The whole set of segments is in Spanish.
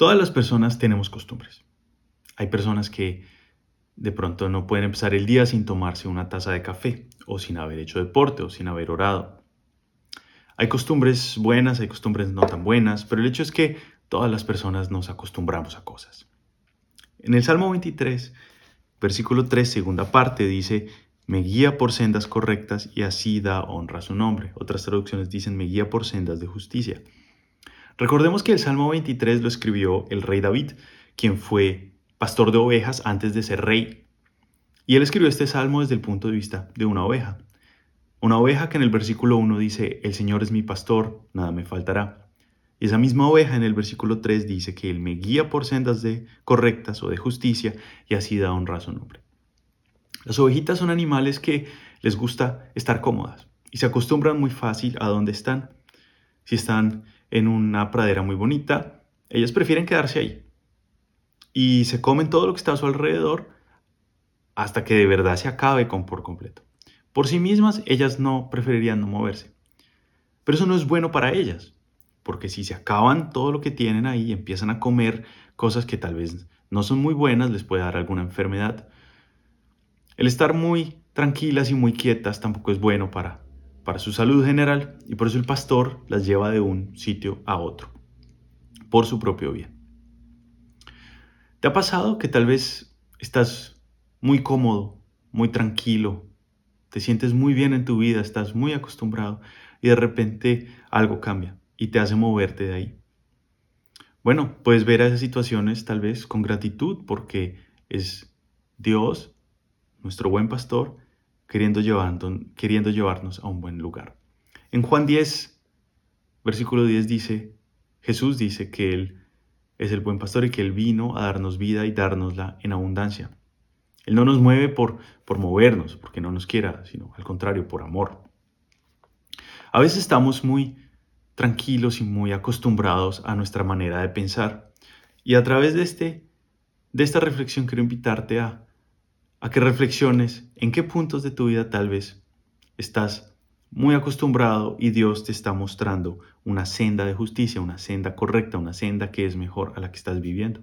Todas las personas tenemos costumbres. Hay personas que de pronto no pueden empezar el día sin tomarse una taza de café, o sin haber hecho deporte, o sin haber orado. Hay costumbres buenas, hay costumbres no tan buenas, pero el hecho es que todas las personas nos acostumbramos a cosas. En el Salmo 23, versículo 3, segunda parte, dice, me guía por sendas correctas y así da honra a su nombre. Otras traducciones dicen, me guía por sendas de justicia. Recordemos que el Salmo 23 lo escribió el rey David, quien fue pastor de ovejas antes de ser rey. Y él escribió este salmo desde el punto de vista de una oveja. Una oveja que en el versículo 1 dice, el Señor es mi pastor, nada me faltará. Y esa misma oveja en el versículo 3 dice que Él me guía por sendas de correctas o de justicia y así da honra a su nombre. Las ovejitas son animales que les gusta estar cómodas y se acostumbran muy fácil a donde están. Si están en una pradera muy bonita, ellas prefieren quedarse ahí. Y se comen todo lo que está a su alrededor hasta que de verdad se acabe con por completo. Por sí mismas, ellas no preferirían no moverse. Pero eso no es bueno para ellas, porque si se acaban todo lo que tienen ahí y empiezan a comer cosas que tal vez no son muy buenas, les puede dar alguna enfermedad. El estar muy tranquilas y muy quietas tampoco es bueno para para su salud general y por eso el pastor las lleva de un sitio a otro, por su propio bien. ¿Te ha pasado que tal vez estás muy cómodo, muy tranquilo, te sientes muy bien en tu vida, estás muy acostumbrado y de repente algo cambia y te hace moverte de ahí? Bueno, puedes ver esas situaciones tal vez con gratitud porque es Dios, nuestro buen pastor, queriendo, queriendo llevarnos a un buen lugar. En Juan 10, versículo 10 dice, Jesús dice que Él es el buen pastor y que Él vino a darnos vida y dárnosla en abundancia. Él no nos mueve por, por movernos, porque no nos quiera, sino al contrario, por amor. A veces estamos muy tranquilos y muy acostumbrados a nuestra manera de pensar. Y a través de, este, de esta reflexión quiero invitarte a a que reflexiones en qué puntos de tu vida tal vez estás muy acostumbrado y Dios te está mostrando una senda de justicia, una senda correcta, una senda que es mejor a la que estás viviendo.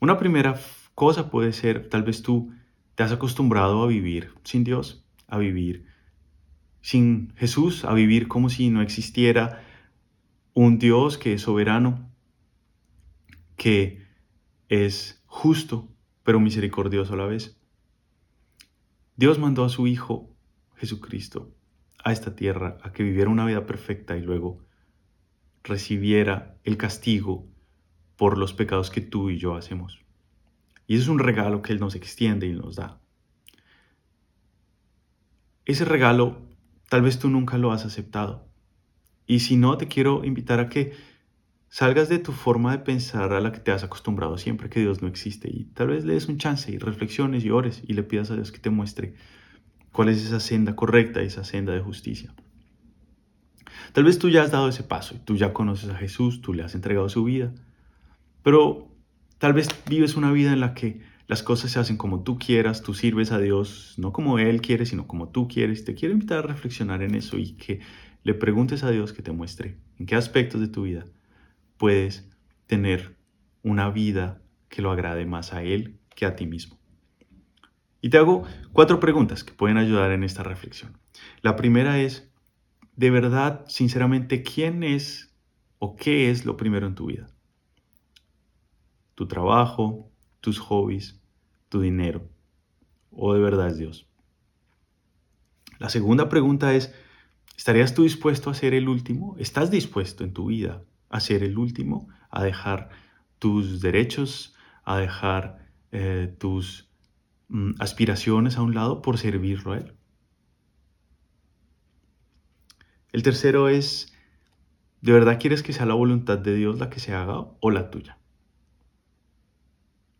Una primera cosa puede ser, tal vez tú te has acostumbrado a vivir sin Dios, a vivir sin Jesús, a vivir como si no existiera un Dios que es soberano, que es justo, pero misericordioso a la vez. Dios mandó a su Hijo Jesucristo a esta tierra a que viviera una vida perfecta y luego recibiera el castigo por los pecados que tú y yo hacemos. Y eso es un regalo que Él nos extiende y nos da. Ese regalo tal vez tú nunca lo has aceptado. Y si no, te quiero invitar a que salgas de tu forma de pensar a la que te has acostumbrado siempre que Dios no existe y tal vez le des un chance y reflexiones y ores y le pidas a Dios que te muestre cuál es esa senda correcta, esa senda de justicia. Tal vez tú ya has dado ese paso y tú ya conoces a Jesús, tú le has entregado su vida, pero tal vez vives una vida en la que las cosas se hacen como tú quieras, tú sirves a Dios no como Él quiere, sino como tú quieres. Te quiero invitar a reflexionar en eso y que le preguntes a Dios que te muestre en qué aspectos de tu vida puedes tener una vida que lo agrade más a Él que a ti mismo. Y te hago cuatro preguntas que pueden ayudar en esta reflexión. La primera es, de verdad, sinceramente, ¿quién es o qué es lo primero en tu vida? ¿Tu trabajo, tus hobbies, tu dinero? ¿O de verdad es Dios? La segunda pregunta es, ¿estarías tú dispuesto a ser el último? ¿Estás dispuesto en tu vida a ser el último, a dejar tus derechos, a dejar eh, tus mm, aspiraciones a un lado por servirlo a Él. El tercero es, ¿de verdad quieres que sea la voluntad de Dios la que se haga o la tuya?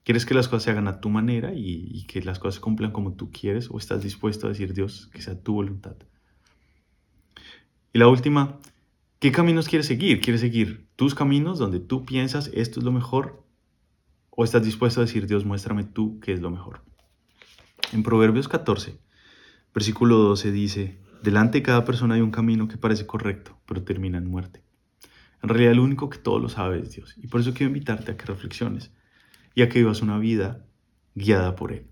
¿Quieres que las cosas se hagan a tu manera y, y que las cosas cumplan como tú quieres o estás dispuesto a decir Dios que sea tu voluntad? Y la última, ¿Qué caminos quieres seguir? ¿Quieres seguir tus caminos donde tú piensas esto es lo mejor? ¿O estás dispuesto a decir, Dios, muéstrame tú qué es lo mejor? En Proverbios 14, versículo 12 dice, delante de cada persona hay un camino que parece correcto, pero termina en muerte. En realidad el único que todo lo sabe es Dios. Y por eso quiero invitarte a que reflexiones y a que vivas una vida guiada por Él.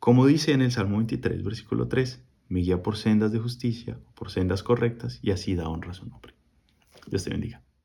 Como dice en el Salmo 23, versículo 3, me guía por sendas de justicia, por sendas correctas, y así da honra a su nombre. Dios te bendiga.